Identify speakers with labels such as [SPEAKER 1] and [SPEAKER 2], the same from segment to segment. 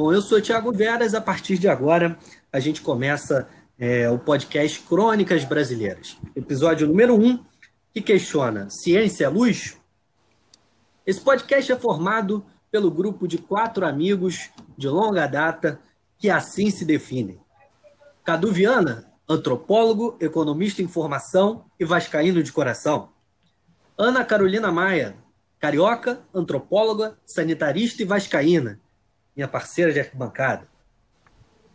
[SPEAKER 1] Bom, eu sou Tiago Veras. A partir de agora, a gente começa é, o podcast Crônicas Brasileiras. Episódio número 1, um, que questiona ciência é luz? Esse podcast é formado pelo grupo de quatro amigos de longa data que assim se definem. Cadu Viana, antropólogo, economista em formação e vascaíno de coração. Ana Carolina Maia, carioca, antropóloga, sanitarista e vascaína, minha parceira de arquibancada.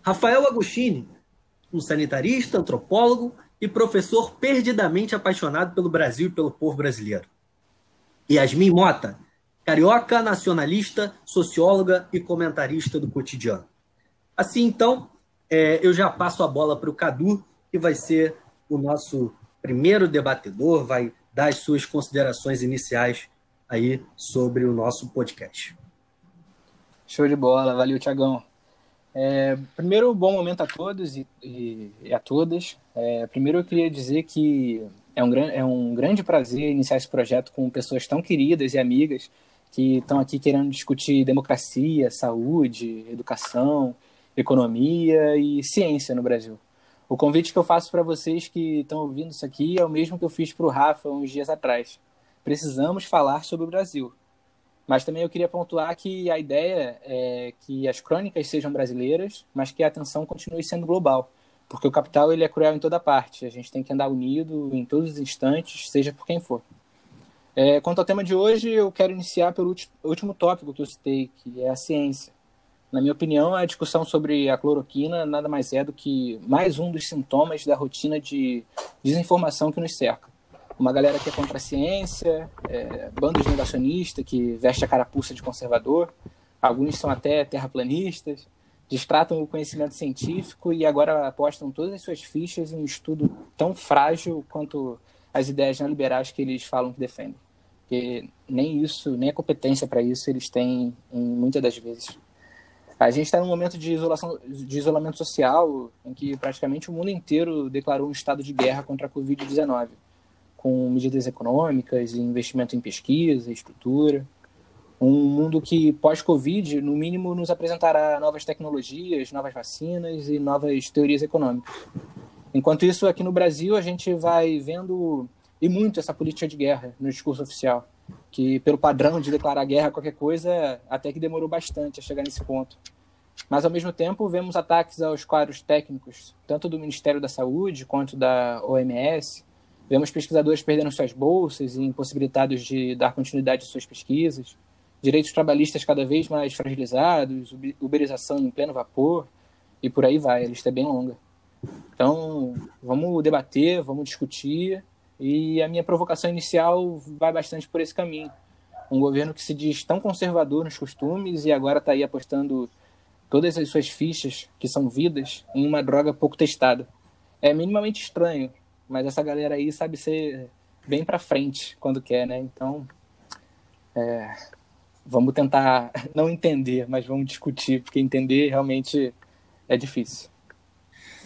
[SPEAKER 1] Rafael Agostini, um sanitarista, antropólogo e professor perdidamente apaixonado pelo Brasil e pelo povo brasileiro. Yasmin Mota, carioca, nacionalista, socióloga e comentarista do cotidiano. Assim, então, é, eu já passo a bola para o Cadu, que vai ser o nosso primeiro debatedor, vai dar as suas considerações iniciais aí sobre o nosso podcast.
[SPEAKER 2] Show de bola, valeu, Tiagão. É, primeiro, bom momento a todos e, e, e a todas. É, primeiro, eu queria dizer que é um, é um grande prazer iniciar esse projeto com pessoas tão queridas e amigas que estão aqui querendo discutir democracia, saúde, educação, economia e ciência no Brasil. O convite que eu faço para vocês que estão ouvindo isso aqui é o mesmo que eu fiz para o Rafa uns dias atrás. Precisamos falar sobre o Brasil. Mas também eu queria pontuar que a ideia é que as crônicas sejam brasileiras, mas que a atenção continue sendo global, porque o capital ele é cruel em toda parte. A gente tem que andar unido em todos os instantes, seja por quem for. É, quanto ao tema de hoje, eu quero iniciar pelo último tópico que eu citei, que é a ciência. Na minha opinião, a discussão sobre a cloroquina nada mais é do que mais um dos sintomas da rotina de desinformação que nos cerca uma galera que é contra a ciência, é, bandos negacionistas que veste a carapuça de conservador, alguns são até terraplanistas, distratam o conhecimento científico e agora apostam todas as suas fichas em um estudo tão frágil quanto as ideias neoliberais que eles falam que defendem. Porque nem isso, nem a competência para isso eles têm muitas das vezes. A gente está num momento de, isolação, de isolamento social em que praticamente o mundo inteiro declarou um estado de guerra contra a Covid-19 com medidas econômicas investimento em pesquisa, estrutura. Um mundo que, pós-Covid, no mínimo, nos apresentará novas tecnologias, novas vacinas e novas teorias econômicas. Enquanto isso, aqui no Brasil, a gente vai vendo e muito essa política de guerra no discurso oficial, que, pelo padrão de declarar guerra a qualquer coisa, até que demorou bastante a chegar nesse ponto. Mas, ao mesmo tempo, vemos ataques aos quadros técnicos, tanto do Ministério da Saúde quanto da OMS, Vemos pesquisadores perdendo suas bolsas e impossibilitados de dar continuidade às suas pesquisas, direitos trabalhistas cada vez mais fragilizados, uberização em pleno vapor, e por aí vai, a lista é bem longa. Então, vamos debater, vamos discutir, e a minha provocação inicial vai bastante por esse caminho. Um governo que se diz tão conservador nos costumes e agora está aí apostando todas as suas fichas, que são vidas, em uma droga pouco testada. É minimamente estranho, mas essa galera aí sabe ser bem para frente quando quer, né? Então, é, vamos tentar não entender, mas vamos discutir, porque entender realmente é difícil.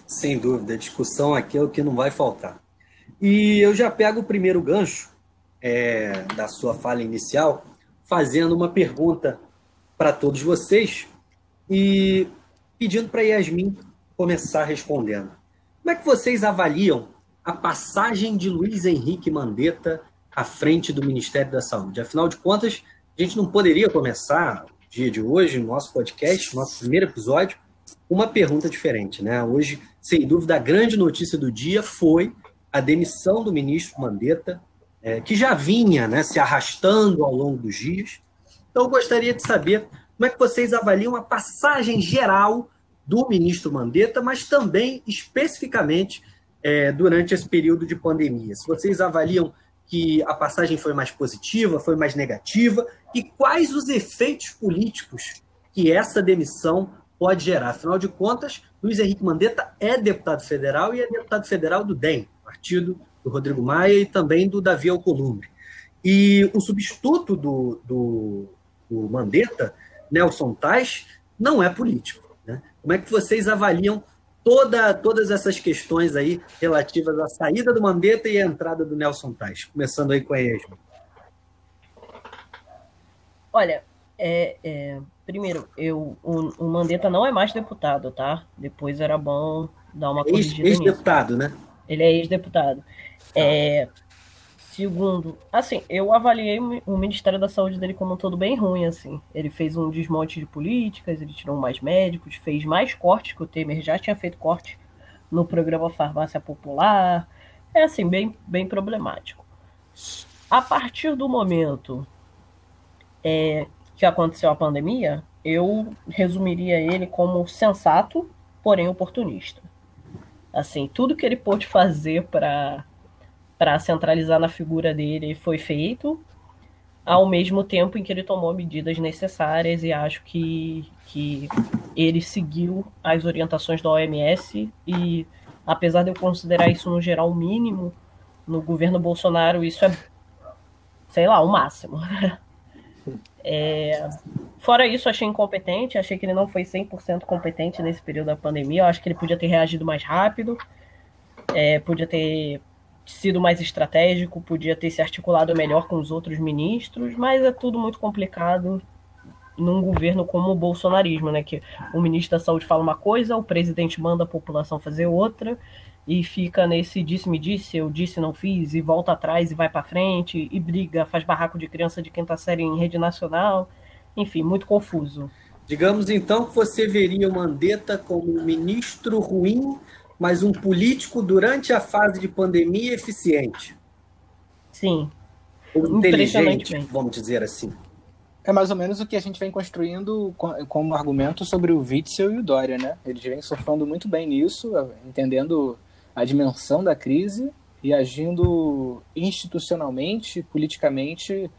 [SPEAKER 1] Sem dúvida, discussão aqui é o que não vai faltar. E eu já pego o primeiro gancho é, da sua fala inicial, fazendo uma pergunta para todos vocês e pedindo para Yasmin começar respondendo. Como é que vocês avaliam a passagem de Luiz Henrique Mandetta à frente do Ministério da Saúde. Afinal de contas, a gente não poderia começar o dia de hoje, no nosso podcast, nosso primeiro episódio, uma pergunta diferente. Né? Hoje, sem dúvida, a grande notícia do dia foi a demissão do ministro Mandetta, é, que já vinha né, se arrastando ao longo dos dias. Então, eu gostaria de saber como é que vocês avaliam a passagem geral do ministro Mandetta, mas também especificamente é, durante esse período de pandemia? Se vocês avaliam que a passagem foi mais positiva, foi mais negativa, e quais os efeitos políticos que essa demissão pode gerar? Afinal de contas, Luiz Henrique Mandetta é deputado federal e é deputado federal do DEM, partido do Rodrigo Maia e também do Davi Alcolumbre. E o substituto do, do, do Mandetta, Nelson Tais, não é político. Né? Como é que vocês avaliam toda, todas essas questões aí relativas à saída do Mandetta e à entrada do Nelson Tais. Começando aí com a Esma.
[SPEAKER 3] Olha, é, é, primeiro, eu, o, o Mandetta não é mais deputado, tá? Depois era bom dar uma corrigida
[SPEAKER 1] Ex-deputado, né?
[SPEAKER 3] Ele é ex-deputado. É, segundo, assim, eu avaliei o Ministério da Saúde dele como um todo bem ruim, assim. Ele fez um desmonte de políticas, ele tirou mais médicos, fez mais cortes que o Temer já tinha feito corte no programa Farmácia Popular. É assim, bem, bem problemático. A partir do momento é, que aconteceu a pandemia, eu resumiria ele como sensato, porém oportunista. Assim, tudo que ele pôde fazer para para centralizar na figura dele foi feito, ao mesmo tempo em que ele tomou medidas necessárias e acho que, que ele seguiu as orientações da OMS e apesar de eu considerar isso no geral mínimo no governo Bolsonaro, isso é sei lá, o máximo. É, fora isso, achei incompetente, achei que ele não foi 100% competente nesse período da pandemia. Eu acho que ele podia ter reagido mais rápido, é, podia ter sido mais estratégico, podia ter se articulado melhor com os outros ministros, mas é tudo muito complicado num governo como o bolsonarismo, né? Que o ministro da Saúde fala uma coisa, o presidente manda a população fazer outra, e fica nesse disse-me disse, eu disse não fiz, e volta atrás e vai para frente, e briga, faz barraco de criança de quinta série em rede nacional, enfim, muito confuso.
[SPEAKER 1] Digamos então que você veria o Mandetta como um ministro ruim, mas um político durante a fase de pandemia eficiente.
[SPEAKER 3] Sim.
[SPEAKER 1] Ou inteligente, vamos dizer assim.
[SPEAKER 2] É mais ou menos o que a gente vem construindo como argumento sobre o Witzel e o Dória, né? Eles vêm surfando muito bem nisso, entendendo a dimensão da crise e agindo institucionalmente, politicamente,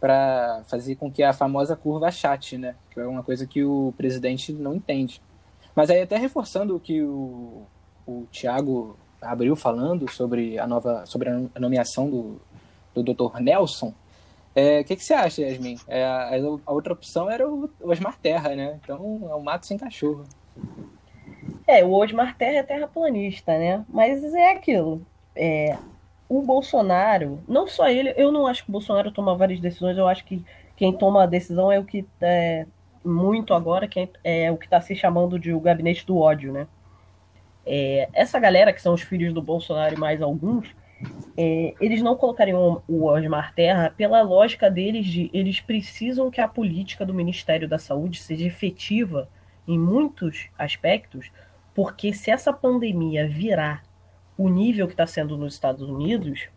[SPEAKER 2] para fazer com que a famosa curva achate, né? Que é uma coisa que o presidente não entende. Mas aí até reforçando o que o, o Tiago abriu falando sobre a nova, sobre a nomeação do, do Dr. Nelson, o é, que, que você acha, Yasmin? É, a, a, outra opção era o Osmar Terra, né? Então é um mato sem cachorro.
[SPEAKER 3] É, o Osmar Terra é terraplanista, né? Mas é aquilo. É, o Bolsonaro, não só ele, eu não acho que o Bolsonaro toma várias decisões, eu acho que quem toma a decisão é o que é, muito agora, que é, é o que está se chamando de o gabinete do ódio, né? É, essa galera, que são os filhos do Bolsonaro e mais alguns, é, eles não colocariam o Osmar Terra pela lógica deles de eles precisam que a política do Ministério da Saúde seja efetiva em muitos aspectos, porque se essa pandemia virar o nível que está sendo nos Estados Unidos,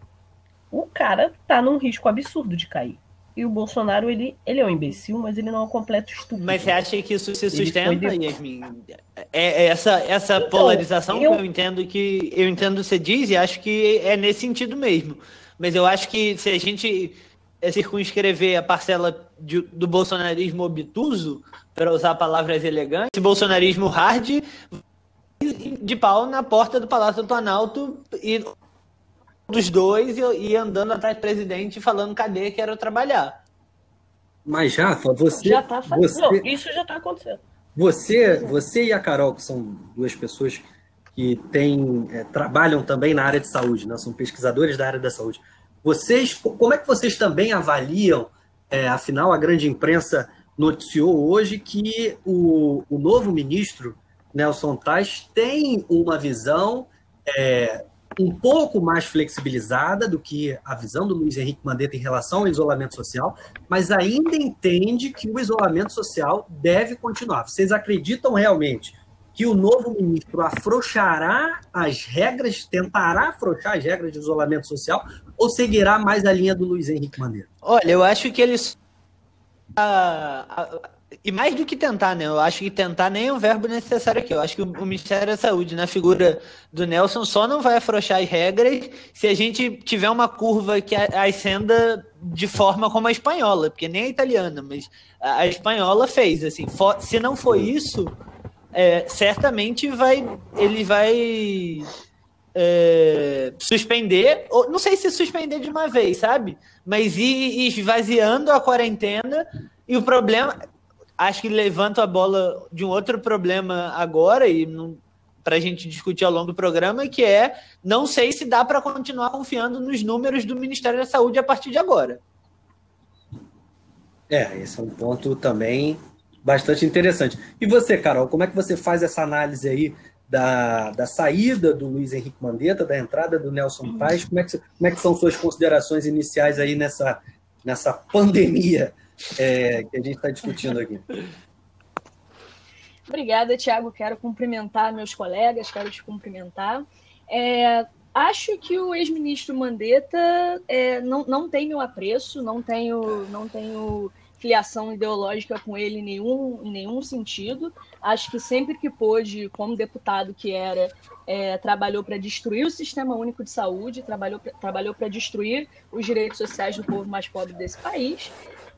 [SPEAKER 3] o cara tá num risco absurdo de cair. E o Bolsonaro, ele, ele é um imbecil, mas ele não é um completo estúpido.
[SPEAKER 4] Mas você acha que isso se sustenta. Yasmin? É, é essa, essa então, polarização eu... que eu entendo que eu entendo você diz e acho que é nesse sentido mesmo. Mas eu acho que se a gente circunscrever a parcela de, do bolsonarismo obtuso, para usar palavras elegantes, esse bolsonarismo hard de pau na porta do Palácio do Planalto e dos dois e, andando atrás do presidente falando cadê quero trabalhar.
[SPEAKER 1] Mas Rafa, você
[SPEAKER 3] já tá você, Não, isso já está acontecendo.
[SPEAKER 1] Você, você e a Carol, que são duas pessoas que têm, é, trabalham também na área de saúde, né? são pesquisadores da área da saúde. Vocês, como é que vocês também avaliam? É, afinal, a grande imprensa noticiou hoje que o, o novo ministro Nelson Tais tem uma visão é, um pouco mais flexibilizada do que a visão do Luiz Henrique Mandetta em relação ao isolamento social, mas ainda entende que o isolamento social deve continuar. Vocês acreditam realmente que o novo ministro afrouxará as regras, tentará afrouxar as regras de isolamento social, ou seguirá mais a linha do Luiz Henrique Mandetta?
[SPEAKER 4] Olha, eu acho que ele e mais do que tentar, né? Eu acho que tentar nem é um verbo necessário aqui. Eu acho que o Ministério da Saúde, na figura do Nelson, só não vai afrouxar as regras se a gente tiver uma curva que ascenda de forma como a espanhola, porque nem a italiana, mas a espanhola fez. Assim, se não for isso, é, certamente vai, ele vai é, suspender, ou não sei se suspender de uma vez, sabe? Mas ir esvaziando a quarentena e o problema, acho que levanta a bola de um outro problema agora e para a gente discutir ao longo do programa, que é não sei se dá para continuar confiando nos números do Ministério da Saúde a partir de agora.
[SPEAKER 1] É, esse é um ponto também Bastante interessante. E você, Carol, como é que você faz essa análise aí da, da saída do Luiz Henrique Mandetta, da entrada do Nelson Paes? Como é que, como é que são suas considerações iniciais aí nessa, nessa pandemia é, que a gente está discutindo aqui?
[SPEAKER 5] Obrigada, Tiago. Quero cumprimentar meus colegas, quero te cumprimentar. É, acho que o ex-ministro Mandetta é, não, não tem meu apreço, não tenho, não tenho filiação ideológica com ele em nenhum, em nenhum sentido. Acho que sempre que pôde, como deputado que era, é, trabalhou para destruir o Sistema Único de Saúde, trabalhou para trabalhou destruir os direitos sociais do povo mais pobre desse país.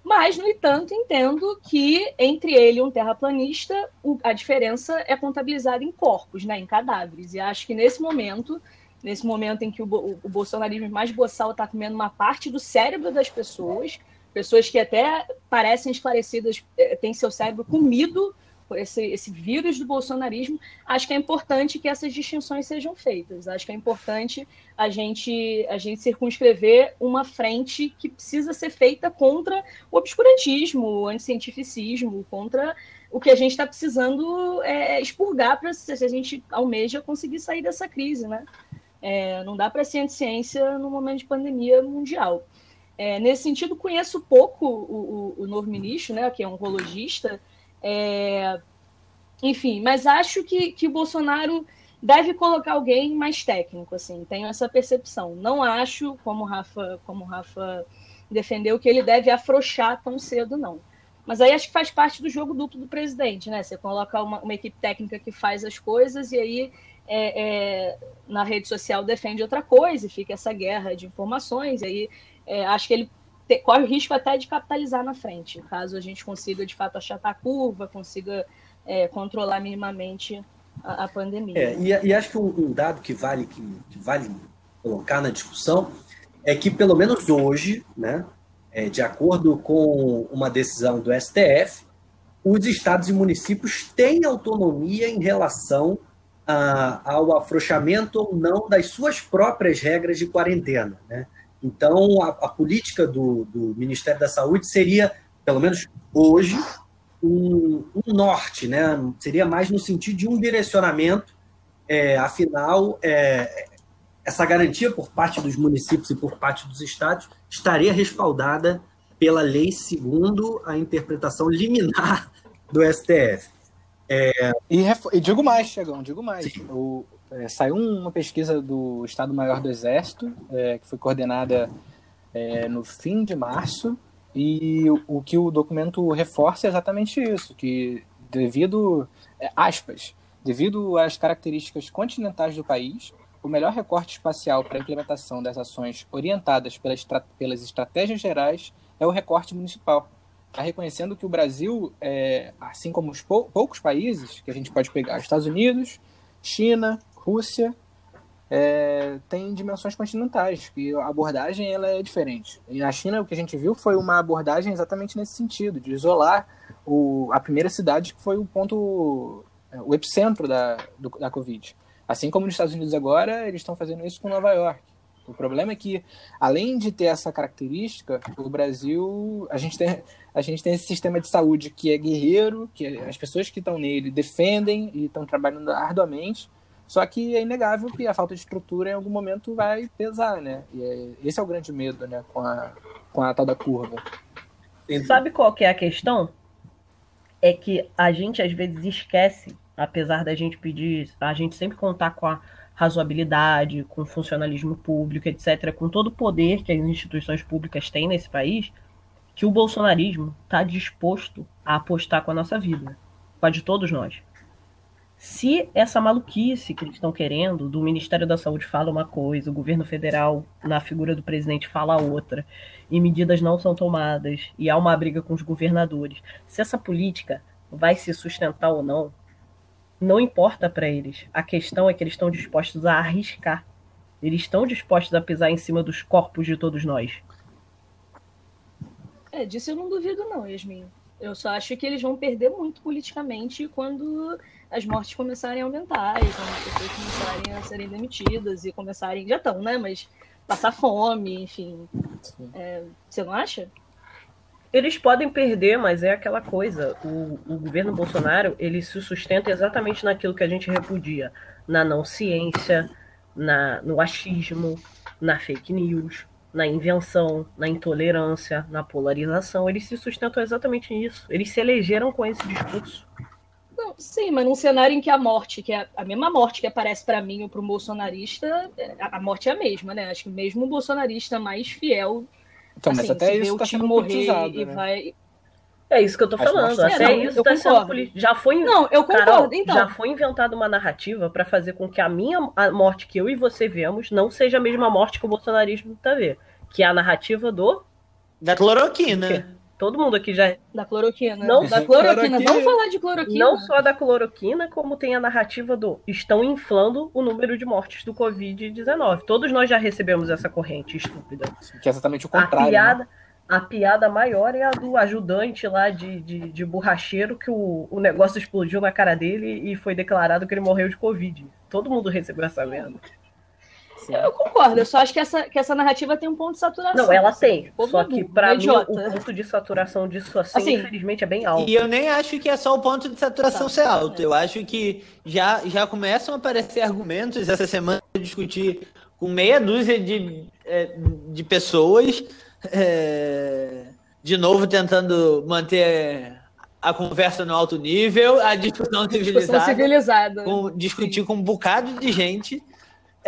[SPEAKER 5] Mas, no entanto, entendo que entre ele e um terraplanista, a diferença é contabilizada em corpos, né, em cadáveres. E acho que nesse momento, nesse momento em que o, o bolsonarismo mais boçal está comendo uma parte do cérebro das pessoas, pessoas que até parecem esclarecidas, eh, têm seu cérebro comido esse, esse vírus do bolsonarismo, acho que é importante que essas distinções sejam feitas. Acho que é importante a gente, a gente circunscrever uma frente que precisa ser feita contra o obscurantismo, o anticientificismo, contra o que a gente está precisando é, expurgar para se a gente almeja conseguir sair dessa crise, né? É, não dá para ser ciência no momento de pandemia mundial. É, nesse sentido, conheço pouco o, o, o novo ministro, né, que é um oncologista, é... Enfim, mas acho que, que o Bolsonaro deve colocar alguém mais técnico, assim, tenho essa percepção. Não acho, como o Rafa, como o Rafa defendeu, que ele deve afrouxar tão cedo, não. Mas aí acho que faz parte do jogo duplo do presidente, né? Você coloca uma, uma equipe técnica que faz as coisas e aí é, é, na rede social defende outra coisa e fica essa guerra de informações. E aí é, acho que ele ter, corre o risco até de capitalizar na frente, caso a gente consiga de fato achatar a curva, consiga é, controlar minimamente a, a pandemia.
[SPEAKER 1] É, e, e, acho que um, um dado que vale, que, que, vale colocar na discussão é que, pelo menos hoje, né, é, de acordo com uma decisão do STF, os estados e municípios têm autonomia em relação a, ao afrouxamento ou não das suas próprias regras de quarentena. Né? Então, a, a política do, do, Ministério da Saúde seria, pelo menos hoje, um, um, norte, né? seria mais no sentido de um direcionamento. É, afinal, é, essa garantia por parte dos municípios e por parte dos estados estaria respaldada pela lei segundo a interpretação liminar do STF.
[SPEAKER 2] É... E, e, digo mais, Chegão, digo mais. O, é, saiu uma pesquisa do Estado-Maior do Exército, é, que foi coordenada é, no fim de março, e o, o, que o documento reforça é exatamente isso, que devido, é, aspas, devido às características continentais do país, o melhor recorte espacial para a implementação das ações orientadas pelas, pelas estratégias gerais é o recorte municipal. Está reconhecendo que o Brasil, é, assim como os pou, poucos países que a gente pode pegar, Estados Unidos, China, Rússia é, tem dimensões continentais, e a abordagem ela é diferente. E na China, o que a gente viu foi uma abordagem exatamente nesse sentido, de isolar o, a primeira cidade que foi o ponto, o epicentro da, do, da Covid. Assim como nos Estados Unidos agora, eles estão fazendo isso com Nova York. O problema é que, além de ter essa característica, o Brasil, a gente tem, a gente tem esse sistema de saúde que é guerreiro, que as pessoas que estão nele defendem e estão trabalhando arduamente, só que é inegável que a falta de estrutura em algum momento vai pesar, né? E é, esse é o grande medo, né? Com a, com a tal da curva.
[SPEAKER 3] Sabe qual que é a questão? É que a gente às vezes esquece, apesar da gente pedir, a gente sempre contar com a razoabilidade, com o funcionalismo público, etc., com todo o poder que as instituições públicas têm nesse país, que o bolsonarismo está disposto a apostar com a nossa vida, com a de todos nós. Se essa maluquice que eles estão querendo, do Ministério da Saúde fala uma coisa, o governo federal, na figura do presidente, fala outra, e medidas não são tomadas, e há uma briga com os governadores, se essa política vai se sustentar ou não, não importa para eles. A questão é que eles estão dispostos a arriscar. Eles estão dispostos a pisar em cima dos corpos de todos nós.
[SPEAKER 5] É, disso eu não duvido, não, Yasmin. Eu só acho que eles vão perder muito politicamente quando as mortes começarem a aumentar e quando as pessoas começarem a serem demitidas e começarem. Já estão, né? Mas passar fome, enfim. É, você não acha?
[SPEAKER 3] Eles podem perder, mas é aquela coisa. O, o governo Bolsonaro ele se sustenta exatamente naquilo que a gente repudia, na não ciência, na, no achismo, na fake news, na invenção, na intolerância, na polarização. Eles se sustentam exatamente nisso. Eles se elegeram com esse discurso.
[SPEAKER 5] Não, sim, mas num cenário em que a morte, que é a mesma morte que aparece para mim ou para um bolsonarista, a morte é a mesma, né? Acho que mesmo o bolsonarista mais fiel.
[SPEAKER 2] Então, assim, mas até isso está sendo morrer e né? vai.
[SPEAKER 3] É isso que eu tô falando. Até é, não, isso está sendo Já foi.
[SPEAKER 5] Não, eu concordo. Carol, então.
[SPEAKER 3] Já foi inventada uma narrativa para fazer com que a minha a morte que eu e você vemos não seja a mesma morte que o bolsonarismo tá vendo. Que é a narrativa do.
[SPEAKER 4] Da cloroquina.
[SPEAKER 3] Todo mundo aqui já.
[SPEAKER 5] Da cloroquina. Não, da cloroquina. Vamos falar de cloroquina.
[SPEAKER 3] Não só da cloroquina, como tem a narrativa do estão inflando o número de mortes do Covid-19. Todos nós já recebemos essa corrente estúpida.
[SPEAKER 2] Que é exatamente o contrário.
[SPEAKER 3] A piada, né? A piada maior é a do ajudante lá de, de, de borracheiro, que o, o negócio explodiu na cara dele e foi declarado que ele morreu de Covid. Todo mundo recebeu essa merda.
[SPEAKER 5] Eu concordo, eu só acho que essa, que essa narrativa tem um ponto de saturação.
[SPEAKER 3] Não, ela tem. Só que, pra mim, o ponto de saturação disso, assim, assim, infelizmente, é bem alto.
[SPEAKER 4] E eu nem acho que é só o ponto de saturação tá, ser alto. É. Eu acho que já, já começam a aparecer argumentos. Essa semana eu discuti com meia dúzia de, é, de pessoas, é, de novo tentando manter a conversa no alto nível, a discussão civilizada. Discussão civilizada. Com, discutir com um bocado de gente.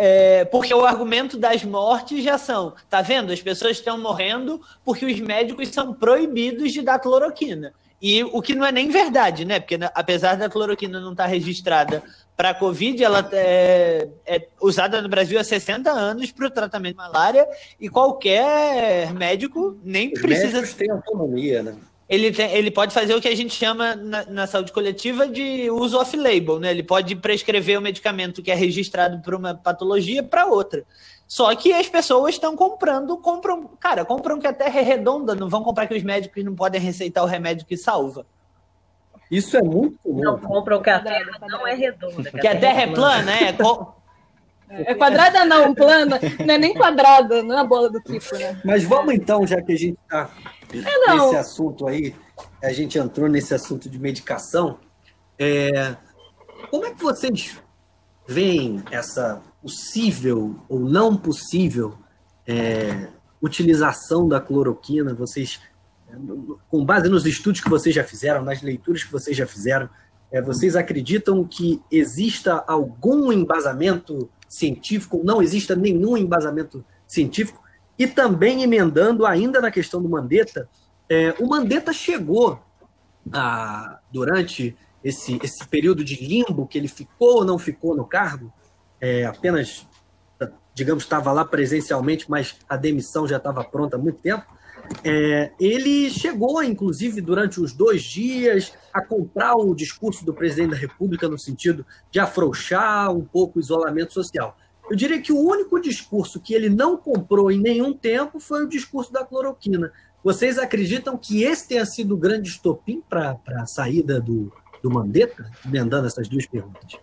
[SPEAKER 4] É, porque o argumento das mortes já são, tá vendo? As pessoas estão morrendo porque os médicos são proibidos de dar cloroquina. E o que não é nem verdade, né? Porque apesar da cloroquina não estar tá registrada para Covid, ela é, é, usada no Brasil há 60 anos para o tratamento de malária e qualquer médico nem Os precisa.
[SPEAKER 1] ter autonomia, né?
[SPEAKER 4] ele, tem, ele pode fazer o que a gente chama na, na saúde coletiva de uso off-label, né? Ele pode prescrever o medicamento que é registrado para uma patologia para outra. Só que as pessoas estão comprando, compram, cara, compram que a terra é redonda, não vão comprar que os médicos não podem receitar o remédio que salva.
[SPEAKER 1] Isso é muito comum.
[SPEAKER 3] Não compram que a terra não é redonda.
[SPEAKER 4] Que a terra é plana, é.
[SPEAKER 5] É quadrada não, plana, não é nem quadrada, não é a bola do tipo, né?
[SPEAKER 1] Mas vamos então, já que a gente está é, nesse assunto aí, a gente entrou nesse assunto de medicação. É, como é que vocês veem essa possível ou não possível é, utilização da cloroquina? Vocês, com base nos estudos que vocês já fizeram, nas leituras que vocês já fizeram, é, vocês acreditam que exista algum embasamento científico? Não exista nenhum embasamento científico e também emendando ainda na questão do Mandetta, é, o Mandetta chegou a, durante esse, esse período de limbo que ele ficou ou não ficou no cargo, é, apenas, digamos, estava lá presencialmente, mas a demissão já estava pronta há muito tempo. É, ele chegou, inclusive, durante os dois dias, a comprar o discurso do presidente da República no sentido de afrouxar um pouco o isolamento social. Eu diria que o único discurso que ele não comprou em nenhum tempo foi o discurso da cloroquina. Vocês acreditam que esse tenha sido o grande estopim para a saída do, do Mandetta? Emendando essas duas perguntas.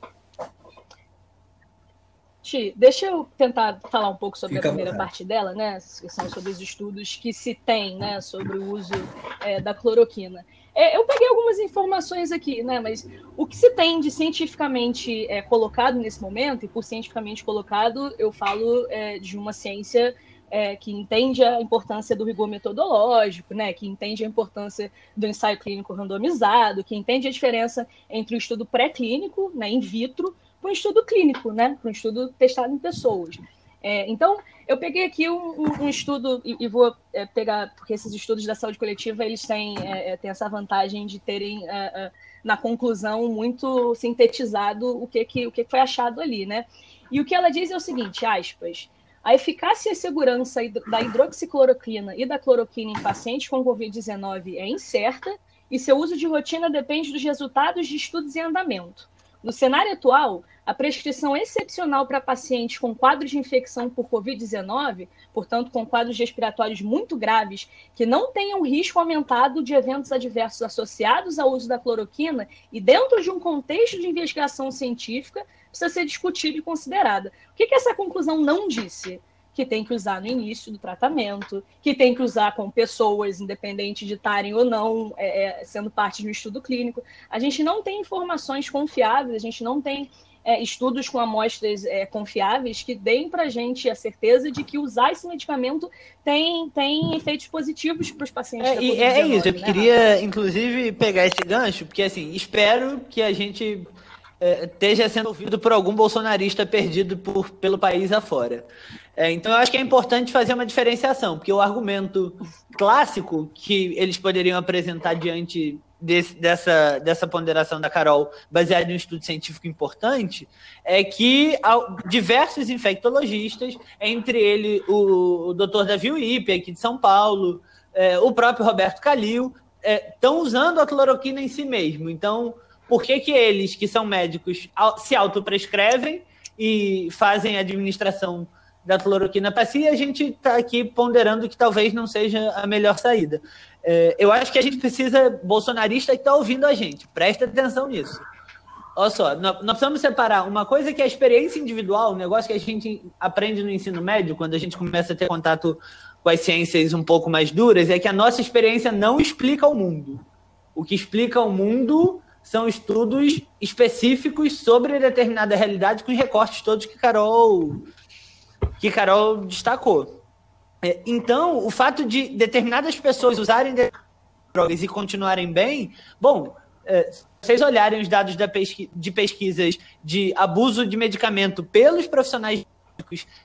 [SPEAKER 5] Ti, deixa eu tentar falar um pouco sobre Fica a primeira parte dela, né? Que são sobre os estudos que se tem, né? Sobre o uso é, da cloroquina. É, eu peguei algumas informações aqui, né? Mas o que se tem de cientificamente é, colocado nesse momento, e por cientificamente colocado, eu falo é, de uma ciência é, que entende a importância do rigor metodológico, né? Que entende a importância do ensaio clínico randomizado, que entende a diferença entre o estudo pré-clínico, né, in vitro, para o estudo clínico, né? Para um estudo testado em pessoas. É, então, eu peguei aqui um, um estudo e, e vou é, pegar, porque esses estudos da saúde coletiva, eles têm, é, é têm essa vantagem de terem, é, é, na conclusão, muito sintetizado o que, que, o que foi achado ali, né? E o que ela diz é o seguinte, aspas, a eficácia e segurança da hidroxicloroquina e da cloroquina em pacientes com Covid-19 é incerta e seu uso de rotina depende dos resultados de estudos em andamento. No cenário atual, a prescrição excepcional para pacientes com quadros de infecção por Covid-19, portanto, com quadros respiratórios muito graves, que não tenham risco aumentado de eventos adversos associados ao uso da cloroquina e dentro de um contexto de investigação científica, precisa ser discutida e considerada. O que, que essa conclusão não disse? Que tem que usar no início do tratamento, que tem que usar com pessoas, independente de estarem ou não é, é sendo parte de um estudo clínico. A gente não tem informações confiáveis, a gente não tem é, estudos com amostras é, confiáveis que deem para a gente a certeza de que usar esse medicamento tem, tem efeitos positivos para os pacientes.
[SPEAKER 4] É, e é isso, eu né? queria inclusive pegar esse gancho, porque assim, espero que a gente é, esteja sendo ouvido por algum bolsonarista perdido por, pelo país afora. É, então, eu acho que é importante fazer uma diferenciação, porque o argumento clássico que eles poderiam apresentar diante desse, dessa, dessa ponderação da Carol, baseado em um estudo científico importante, é que diversos infectologistas, entre ele o, o Dr. Davi Uipe, aqui de São Paulo, é, o próprio Roberto Calil, estão é, usando a cloroquina em si mesmo. Então, por que, que eles, que são médicos, se autoprescrevem e fazem a administração da cloroquina para si, a gente está aqui ponderando que talvez não seja a melhor saída. É, eu acho que a gente precisa, bolsonarista que está ouvindo a gente, presta atenção nisso. Olha só, nós, nós precisamos separar uma coisa que é a experiência individual, um negócio que a gente aprende no ensino médio, quando a gente começa a ter contato com as ciências um pouco mais duras, é que a nossa experiência não explica o mundo. O que explica o mundo são estudos específicos sobre determinada realidade com os recortes todos que Carol que Carol destacou. É, então, o fato de determinadas pessoas usarem drogas e continuarem bem, bom, é, se vocês olharem os dados de pesquisas de abuso de medicamento pelos profissionais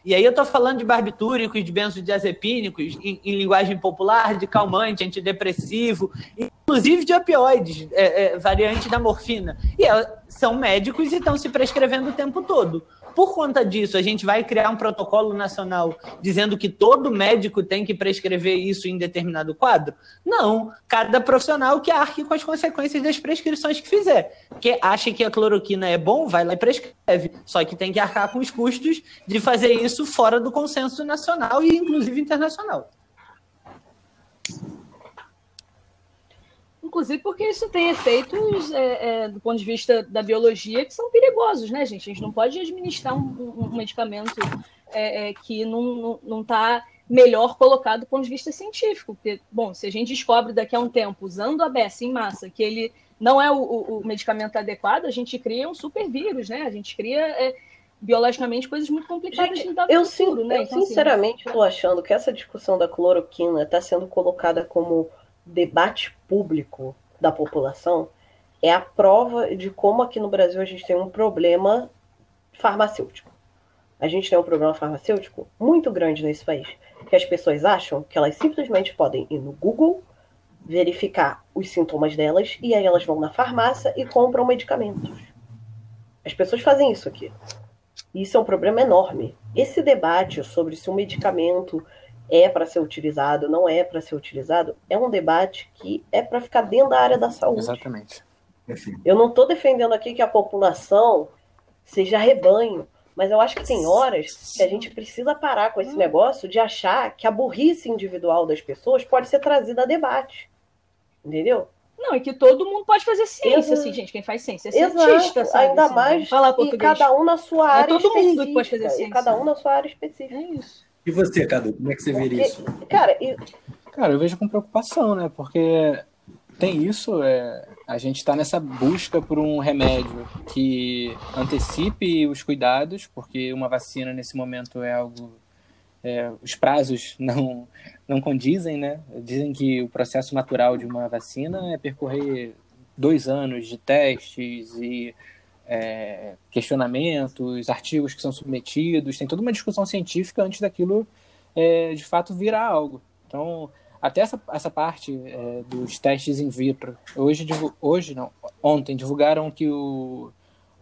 [SPEAKER 4] e aí eu estou falando de barbitúricos, de benzodiazepínicos, em, em, linguagem popular, de calmante, antidepressivo, inclusive de opioides, é, é, variante da morfina. E é, são médicos e estão se prescrevendo o tempo todo. Por conta disso, a gente vai criar um protocolo nacional dizendo que todo médico tem que prescrever isso em determinado quadro? Não. Cada profissional que arque com as consequências das prescrições que fizer. Que acha que a cloroquina é bom, vai lá e prescreve. Só que tem que arcar com os custos de fazer isso fora do consenso nacional e, inclusive, internacional.
[SPEAKER 5] Inclusive porque isso tem efeitos é, é, do ponto de vista da biologia que são perigosos, né, gente? A gente não pode administrar um, um medicamento é, é que não está melhor colocado do ponto de vista científico. Porque, bom, se a gente descobre daqui a um tempo, usando a BES em massa, que ele não é o, o, medicamento adequado, a gente cria um super vírus, né? A gente cria é, biologicamente coisas muito complicadas
[SPEAKER 3] gente, de lidar eu, futuro, né?
[SPEAKER 5] Eu
[SPEAKER 3] então, sinceramente estou assim, achando que essa discussão da cloroquina está sendo colocada como debate público da população é a prova de como aqui no Brasil a gente tem um problema farmacêutico. A gente tem um problema farmacêutico muito grande nesse país, que as pessoas acham que elas simplesmente podem ir no Google, verificar os sintomas delas e aí elas vão na farmácia e compram medicamentos. As pessoas fazem isso aqui. Isso é um problema enorme. Esse debate sobre se um medicamento é para ser utilizado, não é para ser utilizado, é um debate que é para ficar dentro da área da saúde.
[SPEAKER 2] Exatamente.
[SPEAKER 3] Eu não estou defendendo aqui que a população seja rebanho, mas eu acho que tem horas que a gente precisa parar com esse negócio de achar que a burrice individual das pessoas pode ser trazida a debate. Entendeu?
[SPEAKER 5] Não, e que todo mundo pode fazer ciência, assim, gente. Quem faz ciência é cientista,
[SPEAKER 3] Exato. sabe? Ainda assim, mais falar e cada um na sua é área
[SPEAKER 5] é todo mundo que pode fazer ciência.
[SPEAKER 3] cada um na sua área específica.
[SPEAKER 5] É isso.
[SPEAKER 1] E você, Cadu, como é que você vê isso?
[SPEAKER 3] Cara, eu...
[SPEAKER 2] cara, eu vejo com preocupação, né? Porque tem isso, é, a gente está nessa busca por um remédio que antecipe os cuidados, porque uma vacina nesse momento é algo. É, os prazos não, não condizem, né? Dizem que o processo natural de uma vacina é percorrer dois anos de testes e é, questionamentos, artigos que são submetidos, tem toda uma discussão científica antes daquilo é, de fato virar algo. Então, até essa, essa parte é, dos testes in vitro, hoje, hoje não, ontem divulgaram que o,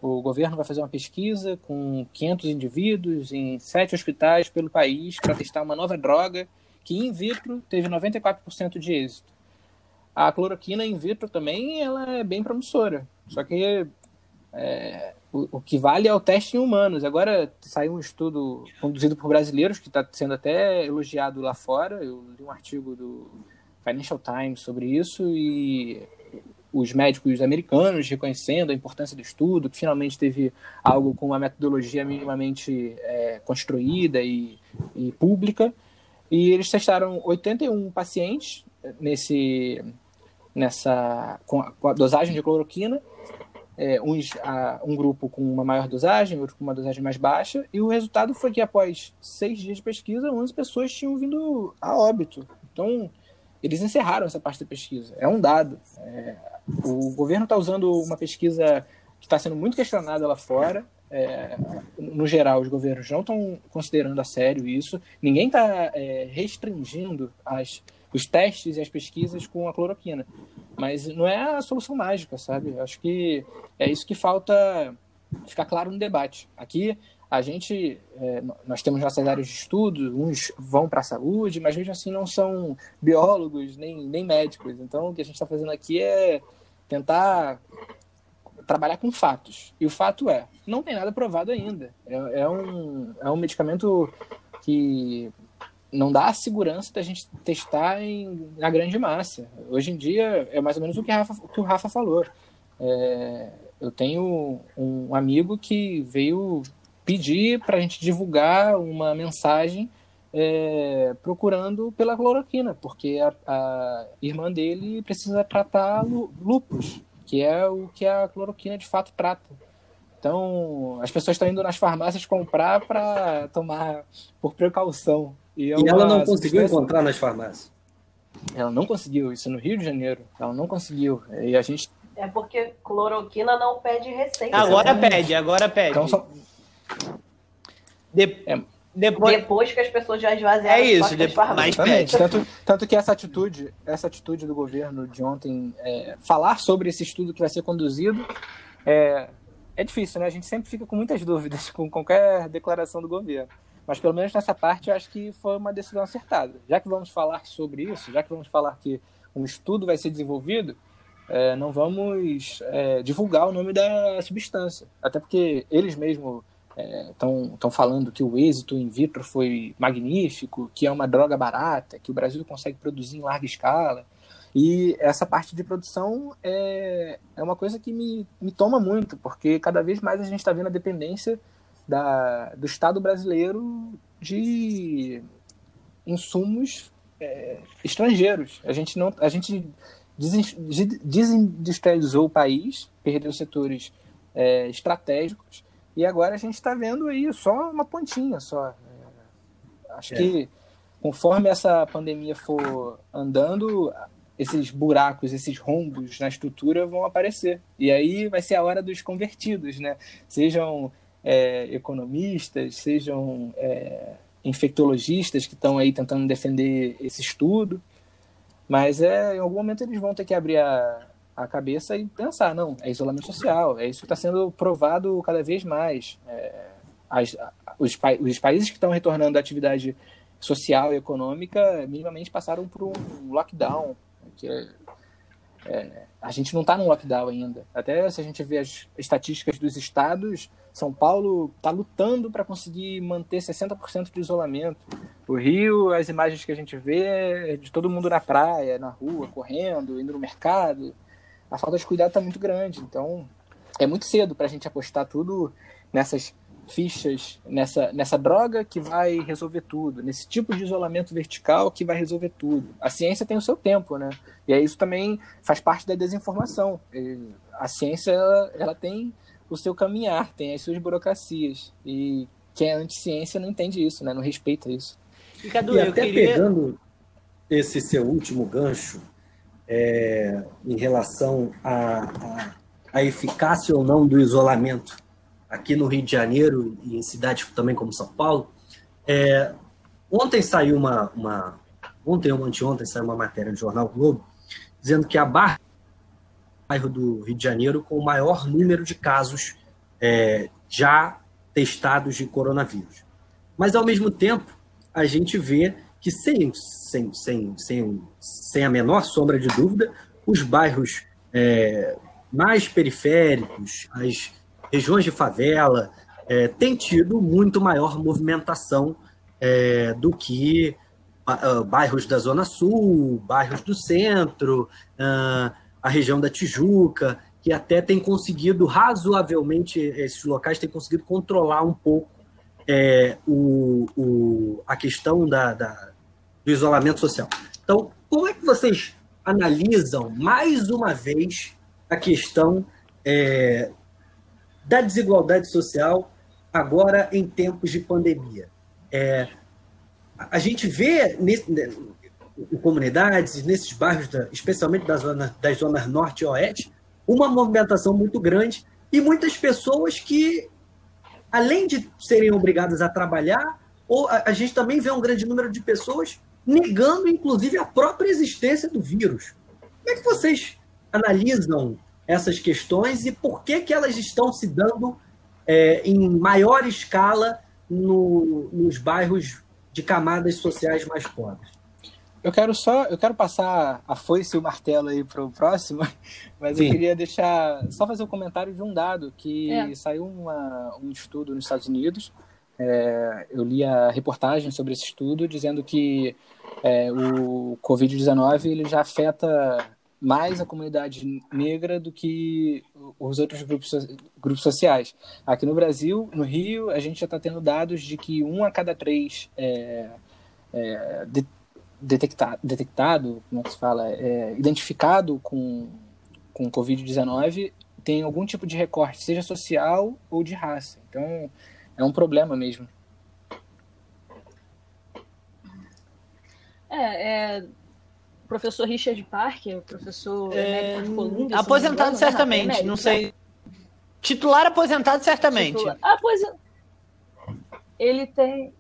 [SPEAKER 2] o governo vai fazer uma pesquisa com 500 indivíduos em sete hospitais pelo país para testar uma nova droga que in vitro teve 94% de êxito. A cloroquina in vitro também ela é bem promissora, só que é, o, o, que vale é o teste em humanos. Agora saiu um estudo conduzido por brasileiros que está sendo até elogiado lá fora. Eu li um artigo do Financial Times sobre isso e os médicos americanos reconhecendo a importância do estudo, que finalmente teve algo com uma metodologia minimamente é, construída e, e, pública. E eles testaram 81 pacientes nesse, nessa, com a, com a dosagem de cloroquina, é, uns, a, um grupo com uma maior dosagem, outro com uma dosagem mais baixa, e o resultado foi que após seis dias de pesquisa, 11 pessoas tinham vindo a óbito. Então, eles encerraram essa parte da pesquisa. É um dado. É, o governo está usando uma pesquisa que está sendo muito questionada lá fora. É, no geral, os governos não estão considerando a sério isso. Ninguém está é, restringindo as, os testes e as pesquisas com a cloroquina. Mas não é a solução mágica, sabe? Acho que é isso que falta ficar claro no debate. Aqui, a gente, é, nós temos nossas áreas de estudo, uns vão para a saúde, mas mesmo assim não são biólogos nem, nem médicos. Então, o que a gente está fazendo aqui é tentar trabalhar com fatos. E o fato é, não tem nada provado ainda. É, é um, é um medicamento que não dá a segurança da gente testar em, na grande massa. Hoje em dia, é mais ou menos o que, Rafa, o, que o Rafa falou. É, eu tenho um amigo que veio pedir para a gente divulgar uma mensagem é, procurando pela cloroquina, porque a, a, irmã dele precisa tratar lupus, que é o que a cloroquina de fato trata. Então, as pessoas estão indo nas farmácias comprar para tomar por precaução.
[SPEAKER 1] E, é e ela não conseguiu encontrar nas farmácias?
[SPEAKER 2] Ela não conseguiu, isso no Rio de Janeiro. Ela não conseguiu. E a gente.
[SPEAKER 3] É porque cloroquina não pede receita.
[SPEAKER 4] Agora né? pede, agora pede. Então, só...
[SPEAKER 3] De... É, depois... depois que as pessoas já esvaziaram
[SPEAKER 4] é isso, depois, mais
[SPEAKER 2] tanto, tanto que essa atitude, essa atitude do governo de ontem, é, falar sobre esse estudo que vai ser conduzido, é, é difícil, né? A gente sempre fica com muitas dúvidas com qualquer declaração do governo. Mas pelo menos nessa parte eu acho que foi uma decisão acertada. Já que vamos falar sobre isso, já que vamos falar que um estudo vai ser desenvolvido, é, não vamos é, divulgar o nome da substância. Até porque eles mesmos estão é, falando que o êxito in vitro foi magnífico, que é uma droga barata, que o Brasil consegue produzir em larga escala. E essa parte de produção é, é uma coisa que me, me toma muito, porque cada vez mais a gente está vendo a dependência da, do Estado brasileiro de insumos é, estrangeiros. A gente não, a gente desindustrializou o país, perdeu setores é, estratégicos e agora a gente está vendo aí só uma pontinha só. É, acho é. que conforme essa pandemia for andando, esses buracos, esses rombos na estrutura vão aparecer. E aí vai ser a hora dos convertidos, né? Sejam é, economistas, sejam é, infectologistas que estão aí tentando defender esse estudo. Mas é, em algum momento eles vão ter que abrir a, a cabeça e pensar, não, é isolamento social, é isso que está sendo provado cada vez mais. É, as, os, os países que estão retornando à atividade social e econômica minimamente passaram por um lockdown, que é, é, a gente não está num lockdown ainda. Até se a gente vê as estatísticas dos estados, São Paulo está lutando para conseguir manter 60% de isolamento. O Rio, as imagens que a gente vê é de todo mundo na praia, na rua, correndo, indo no mercado a falta de cuidado está muito grande. Então, é muito cedo para a gente apostar tudo nessas fichas, nessa, nessa droga que vai resolver tudo, nesse tipo de isolamento vertical que vai resolver tudo. A ciência tem o seu tempo, né? E aí isso também faz parte da desinformação. A ciência, ela, ela tem o seu caminhar, tem as suas burocracias. E quem é anti-ciência não entende isso, né? Não respeita isso.
[SPEAKER 1] E, Cadu, e até queria... pegando esse seu último gancho, é, em relação à, à, eficácia ou não do isolamento aqui no Rio de Janeiro e em cidades também como São Paulo. É, ontem saiu uma, uma, ontem ou anteontem saiu uma matéria no jornal Globo dizendo que a Barra bairro do Rio de Janeiro com o maior número de casos é, já testados de coronavírus. Mas, ao mesmo tempo, a gente vê que, sem, sem, sem, sem, sem a menor sombra de dúvida, os bairros é, mais periféricos, as regiões de favela, é, têm tido muito maior movimentação é, do que uh, bairros da Zona Sul, bairros do centro, uh, a região da Tijuca, que até tem conseguido razoavelmente, esses locais têm conseguido controlar um pouco é, o, o, a questão da, da, do isolamento social. Então, como é que vocês analisam, mais uma vez, a questão é, da desigualdade social agora em tempos de pandemia? É, a gente vê nesse, em comunidades, nesses bairros, da, especialmente das zonas, das zonas norte e oeste, uma movimentação muito grande e muitas pessoas que, além de serem obrigadas a trabalhar, ou a, a gente também vê um grande número de pessoas negando, inclusive, a própria existência do vírus. Como é que vocês analisam essas questões e por que, que elas estão se dando é, em maior escala no, nos bairros de camadas sociais mais pobres?
[SPEAKER 2] Eu quero só, eu quero passar a foice e o martelo aí para o próximo, mas Sim. eu queria deixar, só fazer um comentário de um dado que é. saiu uma, um estudo nos Estados Unidos. É, eu li a reportagem sobre esse estudo dizendo que é, o Covid-19 ele já afeta mais a comunidade negra do que os outros grupos, grupos sociais. Aqui no Brasil, no Rio, a gente já está tendo dados de que um a cada três é, é, de, detectado, detectado, como é que se fala, é, identificado com, com Covid-19 tem algum tipo de recorte, seja social ou de raça. Então, é um problema mesmo.
[SPEAKER 5] É, é professor Richard Parker, professor é,
[SPEAKER 4] Columbia, aposentado engano, né, certamente, não sei. Titular aposentado certamente. Titular.
[SPEAKER 5] Aposent... Ele tem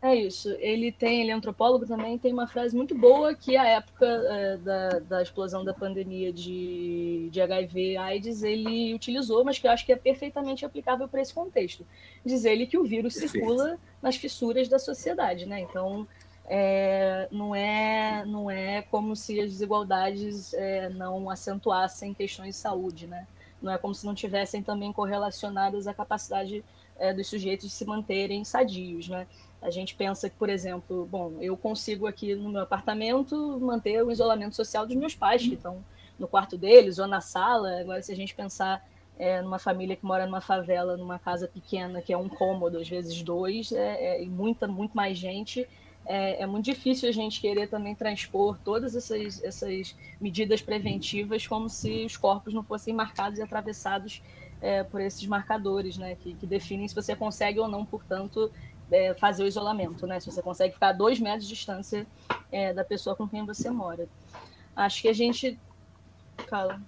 [SPEAKER 5] é isso. Ele tem, ele é antropólogo também, tem uma frase muito boa que a época é, da, da explosão da pandemia de, de HIV AIDS ele utilizou, mas que eu acho que é perfeitamente aplicável para esse contexto. Diz ele que o vírus Perfeito. circula nas fissuras da sociedade, né? Então é, não, é, não é como se as desigualdades é, não acentuassem questões de saúde, né? Não é como se não tivessem também correlacionadas à capacidade é, dos sujeitos de se manterem sadios, né? A gente pensa que, por exemplo, bom, eu consigo aqui no meu apartamento manter o isolamento social dos meus pais, que estão no quarto deles ou na sala. Agora, se a gente pensar é, numa família que mora numa favela, numa casa pequena, que é um cômodo, às vezes dois, é, é, e muita, muito mais gente, é, é, muito difícil a gente querer também transpor todas essas, essas medidas preventivas como se os corpos não fossem marcados e atravessados é, por esses marcadores, né, que, que definem se você consegue ou não, portanto, é, fazer o isolamento, né? Se você consegue ficar a dois metros de distância é, da pessoa com quem você mora. Acho que a gente. Fala.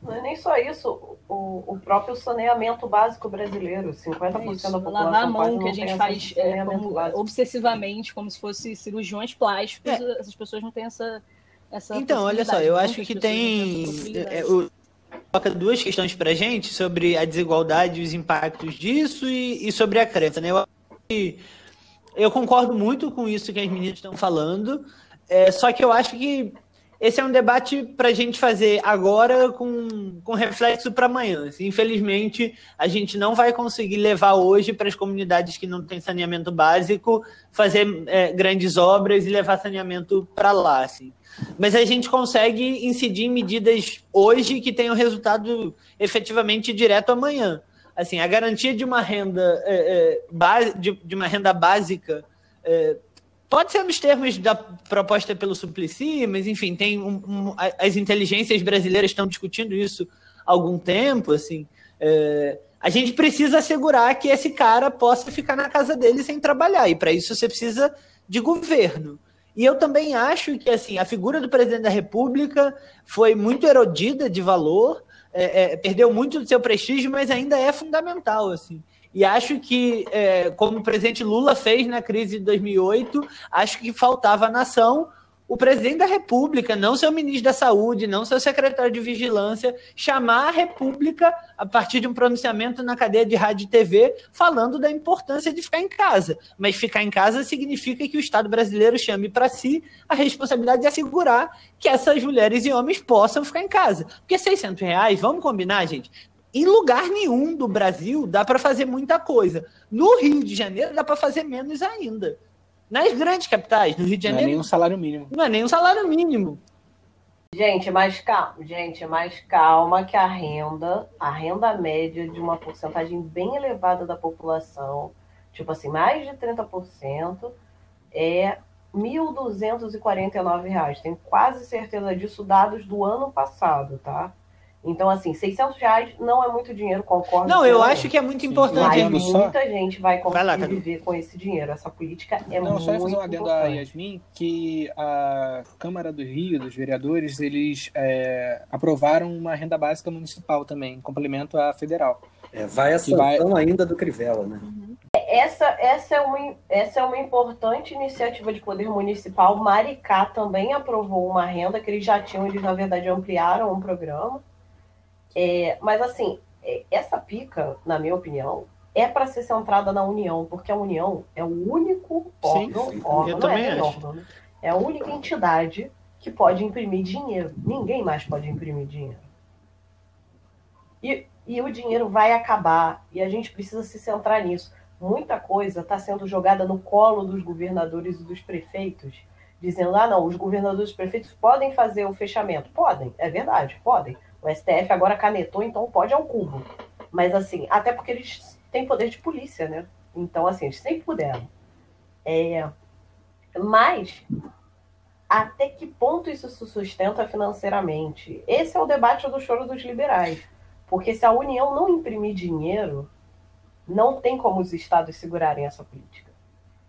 [SPEAKER 6] Não é nem só isso, o, o próprio saneamento básico brasileiro, 50% é isso, da população.
[SPEAKER 5] Lavar a mão, que a gente faz é, como, obsessivamente, como se fosse cirurgiões plásticos, é. essas pessoas não têm essa. essa
[SPEAKER 4] então, olha só, eu acho que tem. É, coloca duas questões para gente sobre a desigualdade e os impactos disso e, e sobre a crença. Né? Eu, eu, concordo muito com isso que as meninas estão falando, é, só que eu acho que esse é um debate para a gente fazer agora com, com reflexo para amanhã. Infelizmente, a gente não vai conseguir levar hoje para as comunidades que não têm saneamento básico, fazer é, grandes obras e levar saneamento para lá. Assim. Mas a gente consegue incidir em medidas hoje que tenham resultado efetivamente direto amanhã. Assim, a garantia de uma renda, é, é, de, de, uma renda básica é, pode ser nos termos da proposta pelo Suplicy, mas enfim, tem um, um, as inteligências brasileiras estão discutindo isso há algum tempo, assim. É, a gente precisa assegurar que esse cara possa ficar na casa dele sem trabalhar, e para isso você precisa de governo. E eu também acho que assim a figura do presidente da República foi muito erodida de valor, é, é, perdeu muito do seu prestígio, mas ainda é fundamental. assim. E acho que, é, como o presidente Lula fez na crise de 2008, acho que faltava à nação o presidente da República, não seu ministro da Saúde, não seu secretário de Vigilância, chamar a República a partir de um pronunciamento na cadeia de rádio e TV falando da importância de ficar em casa. Mas ficar em casa significa que o Estado brasileiro chame para si a responsabilidade de assegurar que essas mulheres e homens possam ficar em casa. Porque 600 reais, vamos combinar, gente, em lugar nenhum do Brasil dá para fazer muita coisa. No Rio de Janeiro dá para fazer menos ainda. Nas grandes capitais, no Rio de Janeiro.
[SPEAKER 2] Não é nem um salário mínimo.
[SPEAKER 4] Não é nem um salário mínimo.
[SPEAKER 3] Gente, mas calma, gente, mas calma que a renda, a renda média de uma porcentagem bem elevada da população, tipo assim, mais de 30%, é R$ 1.249. Tenho quase certeza disso, dados do ano passado, tá? Então, assim, 600 reais não é muito dinheiro, concordo.
[SPEAKER 4] Não, eu acho que é muito importante.
[SPEAKER 3] Mas muita gente vai conseguir
[SPEAKER 4] Vai lá,
[SPEAKER 3] viver com esse dinheiro. Essa política é
[SPEAKER 2] Não,
[SPEAKER 3] muito
[SPEAKER 2] só ia fazer um adendo a
[SPEAKER 3] importante.
[SPEAKER 2] Yasmin, que a Câmara do Rio, dos vereadores, eles é, aprovaram uma renda básica municipal também, em complemento à federal.
[SPEAKER 1] É, vai a
[SPEAKER 2] vai-
[SPEAKER 1] ainda do Crivella, né?
[SPEAKER 3] Essa, essa, é uma, essa é uma importante iniciativa de poder municipal. Maricá também aprovou uma renda que eles já tinham, eles na verdade ampliaram o programa. É, mas assim, é, essa pica, na minha opinião, é para ser centrada na União, porque a União é o único
[SPEAKER 2] Sim,
[SPEAKER 3] órgão,
[SPEAKER 1] sim.
[SPEAKER 3] órgão
[SPEAKER 4] Eu
[SPEAKER 3] não
[SPEAKER 4] também
[SPEAKER 3] é órgão, né? é a única entidade que pode imprimir dinheiro. Ninguém mais pode imprimir dinheiro. E, e o dinheiro vai acabar, e a gente precisa se centrar nisso. Muita coisa está sendo jogada no colo dos governadores e dos prefeitos, dizendo: ah, não, os governadores e os prefeitos podem fazer o fechamento. Podem, é verdade, podem. O STF agora canetou, então pode ao cubo. Mas, assim, até porque eles têm poder de polícia, né? Então, assim, eles sempre puderam. É, mas, até que ponto isso se sustenta financeiramente? Esse é o debate do choro dos liberais. Porque se a União não imprimir dinheiro, não tem como os estados segurarem essa política.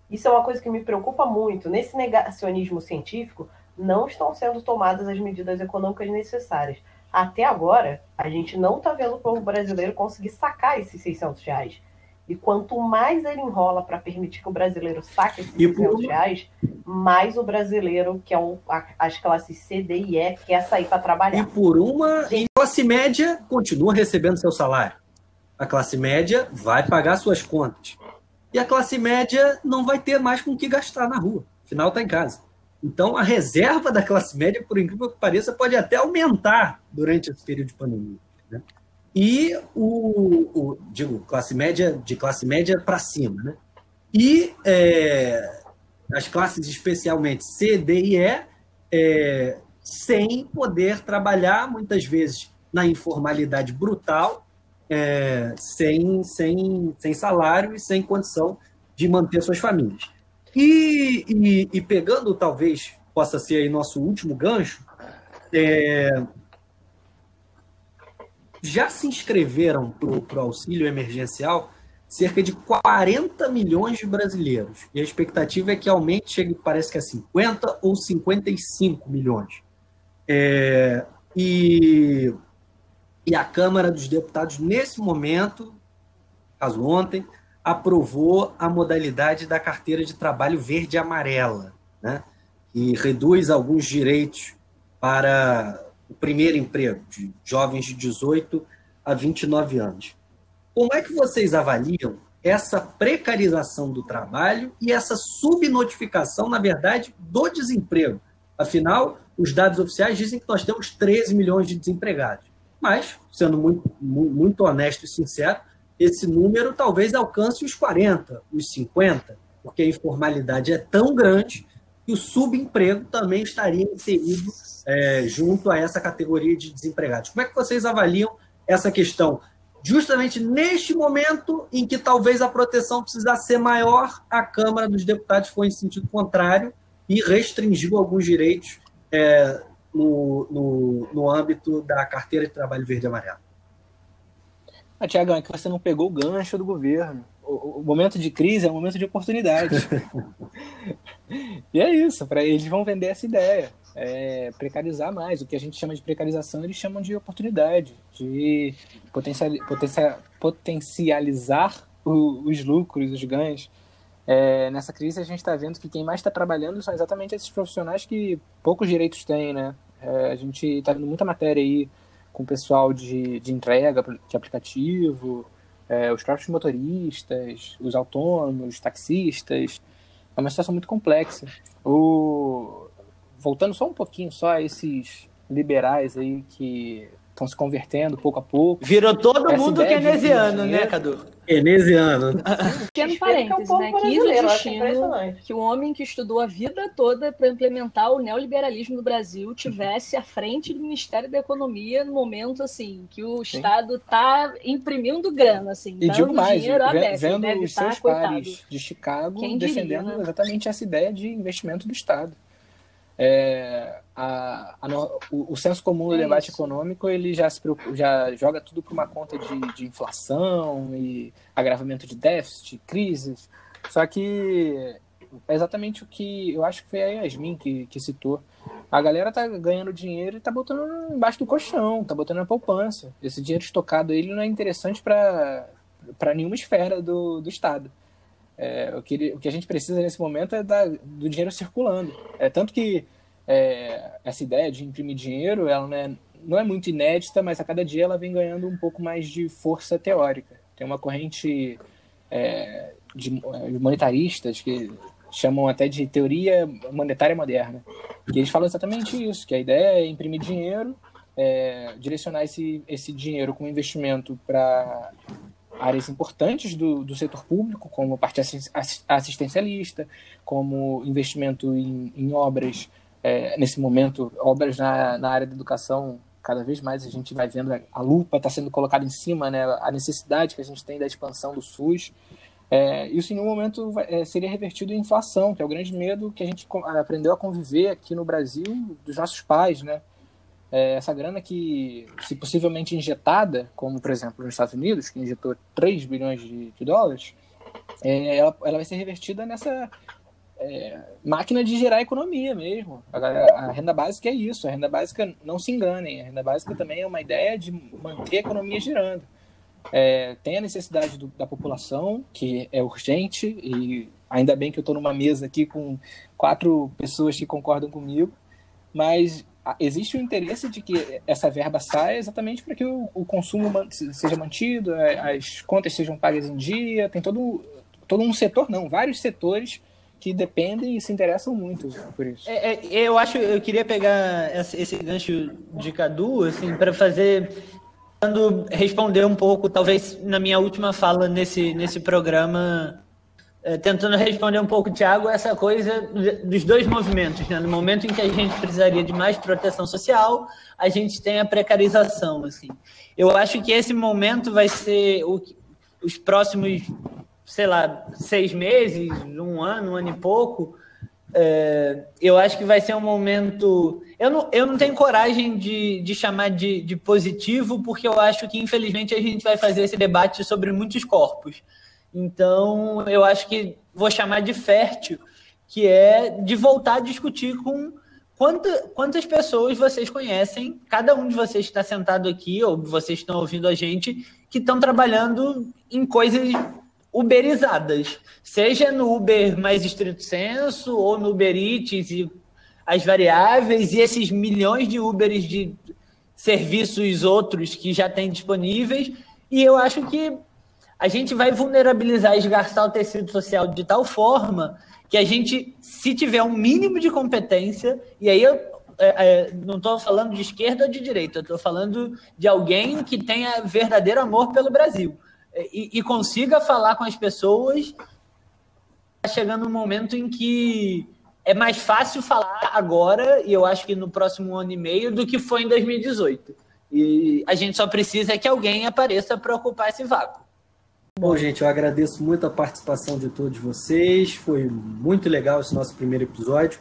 [SPEAKER 3] Isso é uma coisa que me preocupa muito. Nesse negacionismo científico, não estão sendo tomadas as medidas econômicas necessárias. Até agora, a gente não está vendo o povo brasileiro conseguir sacar esses 600 reais. E quanto mais ele enrola para permitir que o brasileiro saque esses
[SPEAKER 1] E por
[SPEAKER 3] 600
[SPEAKER 1] uma-
[SPEAKER 3] reais, mais o brasileiro, que é o- a- as classes C, D e E, quer sair para
[SPEAKER 1] E
[SPEAKER 3] trabalhar.
[SPEAKER 1] por uma. E a classe média continua recebendo seu salário. A classe média vai pagar suas contas. E a classe média não vai ter mais com o que gastar na rua. Afinal, está em casa. Então, a reserva da classe média, por incrível que pareça, pode até aumentar durante esse período de pandemia. né? E o, o- digo, classe média de classe média para cima, né? E é, as classes, especialmente C, D e E, é, sem poder trabalhar, muitas vezes, na informalidade brutal, é, sem, sem, sem salário e sem condição de manter suas famílias. E, e, e pegando, talvez, possa ser aí nosso último gancho, é, já se inscreveram para o auxílio emergencial cerca de 40 milhões de brasileiros. E a expectativa é que aumente, chegue, parece que a 50 ou 55 milhões. É, e, e a Câmara dos Deputados, nesse momento, caso ontem, aprovou a modalidade da carteira de trabalho verde amarela, né? que reduz alguns direitos para o primeiro emprego de jovens de 18 a 29 anos. Como é que vocês avaliam essa precarização do trabalho e essa subnotificação, na verdade, do desemprego? Afinal, os dados oficiais dizem que nós temos 13 milhões de desempregados. Mas, sendo muito, mu- muito honesto e sincero, esse número talvez alcance os 40, os 50, porque a informalidade é tão grande que o subemprego também estaria inserido é, junto a essa categoria de desempregados. Como é que vocês avaliam essa questão? Justamente neste momento em que talvez a proteção precisasse ser maior, a Câmara dos Deputados foi em sentido contrário e restringiu alguns direitos é, no, no, no âmbito da carteira de trabalho verde e amarelo.
[SPEAKER 2] Ah, Tiagão, é que você não pegou o gancho do governo. O, o momento de crise é um momento de oportunidade. e é isso, para eles vão vender essa ideia. É precarizar mais. O que a gente chama de precarização, eles chamam de oportunidade, de potencial, potencia- potencializar o- os lucros, os ganhos. É, nessa crise, a gente está vendo que quem mais está trabalhando são exatamente esses profissionais que poucos direitos têm, né? É, a gente está vendo muita matéria aí com o pessoal de, de entrega de aplicativo, é, os próprios motoristas, os autônomos, os taxistas. É uma situação muito complexa. O... Voltando só um pouquinho só a esses liberais aí que estão se convertendo pouco a pouco.
[SPEAKER 4] Virou todo mundo keynesiano, né, Cadu?
[SPEAKER 1] Keynesiano.
[SPEAKER 5] Pequeno
[SPEAKER 6] que é o
[SPEAKER 5] parênteses, né? Quis o
[SPEAKER 6] brasileiro, eu acho
[SPEAKER 5] destino
[SPEAKER 6] impressionante.
[SPEAKER 5] que o homem que estudou a vida toda para implementar o neoliberalismo no Brasil tivesse à frente do Ministério da Economia no momento assim que o Estado está imprimindo grana, assim,
[SPEAKER 2] E
[SPEAKER 5] dando
[SPEAKER 2] digo mais,
[SPEAKER 5] dinheiro à beça.
[SPEAKER 2] vendo
[SPEAKER 5] Deve
[SPEAKER 2] os
[SPEAKER 5] estar,
[SPEAKER 2] seus
[SPEAKER 5] coitado.
[SPEAKER 2] pares de Chicago
[SPEAKER 5] Quem diria,
[SPEAKER 2] defendendo
[SPEAKER 5] né?
[SPEAKER 2] exatamente essa ideia de investimento do Estado. É, a- a no- o, o senso comum do
[SPEAKER 5] É
[SPEAKER 2] debate
[SPEAKER 5] isso.
[SPEAKER 2] econômico ele já, se já joga tudo para uma conta de, de inflação e agravamento de déficit, crises. Só que é exatamente o que eu acho que foi a Yasmin que, que citou. A galera tá ganhando dinheiro e tá botando embaixo do colchão, tá botando na poupança. Esse dinheiro estocado ele não é interessante para nenhuma esfera do, do Estado. É, o, que o que a gente precisa nesse momento é da- do dinheiro circulando. É tanto que é, essa ideia de imprimir dinheiro, ela não é, não é muito inédita, mas a cada dia ela vem ganhando um pouco mais de força teórica. Tem uma corrente é, de é, monetaristas que chamam até de teoria monetária moderna, que eles falam exatamente isso, que a ideia é imprimir dinheiro, é, direcionar esse, esse dinheiro como investimento para áreas importantes do, do setor público, como parte assis- assi- assistencialista, como investimento em, em obras, é, nesse momento, obras na, na área da educação, cada vez mais a gente vai vendo a, lupa está sendo colocada em cima, né, a necessidade que a gente tem da expansão do SUS. É, isso em um momento vai- é, seria revertido em inflação, que é o grande medo que a gente aprendeu a conviver aqui no Brasil dos nossos pais, né? É, essa grana que, se possivelmente injetada, como por exemplo nos Estados Unidos, que injetou 3 bilhões de, de dólares, é, ela, ela vai ser revertida nessa é, máquina de gerar economia mesmo. A, a renda básica é isso. A renda básica, não se enganem, a renda básica também é uma ideia de manter a economia girando. É, tem a necessidade do- da população, que é urgente, e ainda bem que eu estou numa mesa aqui com quatro pessoas que concordam comigo, mas existe o interesse de que essa verba saia exatamente para que o, o consumo man- se- seja mantido, a- as contas sejam pagas em dia, tem todo, todo um setor, não, vários setores que dependem e se interessam muito por isso.
[SPEAKER 4] É, é, eu acho, eu queria pegar esse, gancho de Cadu, assim, para fazer, tentando responder um pouco, talvez na minha última fala nesse, nesse programa, é, tentando responder um pouco, Tiago, essa coisa dos dois movimentos, né? No momento em que a gente precisaria de mais proteção social, a gente tem a precarização, assim. Eu acho que esse momento vai ser o, os próximos, sei lá, seis meses, um ano, um ano e pouco, é, eu acho que vai ser um momento. Eu não, eu não tenho coragem de, de chamar de, de positivo, porque eu acho que, infelizmente, a gente vai fazer esse debate sobre muitos corpos. Então, eu acho que vou chamar de fértil, que é de voltar a discutir com quanta, quantas pessoas vocês conhecem, cada um de vocês que está sentado aqui, ou vocês estão ouvindo a gente, que estão trabalhando em coisas uberizadas, seja no Uber mais estrito senso, ou no Uber Eats e as variáveis, e esses milhões de Ubers de serviços outros que já tem disponíveis, e eu acho que a gente vai vulnerabilizar e esgarçar o tecido social de tal forma que a gente, se tiver um mínimo de competência, e aí eu é, é, não estou falando de esquerda ou de direita, eu estou falando de alguém que tenha verdadeiro amor pelo Brasil e, e consiga falar com as pessoas, tá chegando um momento em que é mais fácil falar agora, e eu acho que no próximo ano e meio, do que foi em 2018. E a gente só precisa que alguém apareça para ocupar esse vácuo.
[SPEAKER 1] Bom, gente, eu agradeço muito a participação de todos vocês. Foi muito legal esse nosso primeiro episódio.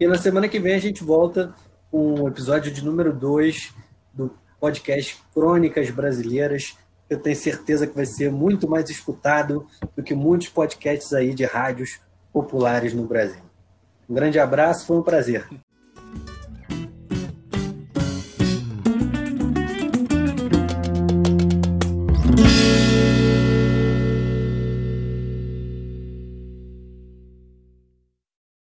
[SPEAKER 1] E na semana que vem a gente volta com o episódio de número 2 do podcast Crônicas Brasileiras. Eu tenho certeza que vai ser muito mais escutado do que muitos podcasts aí de rádios populares no Brasil. Um grande abraço, foi um prazer.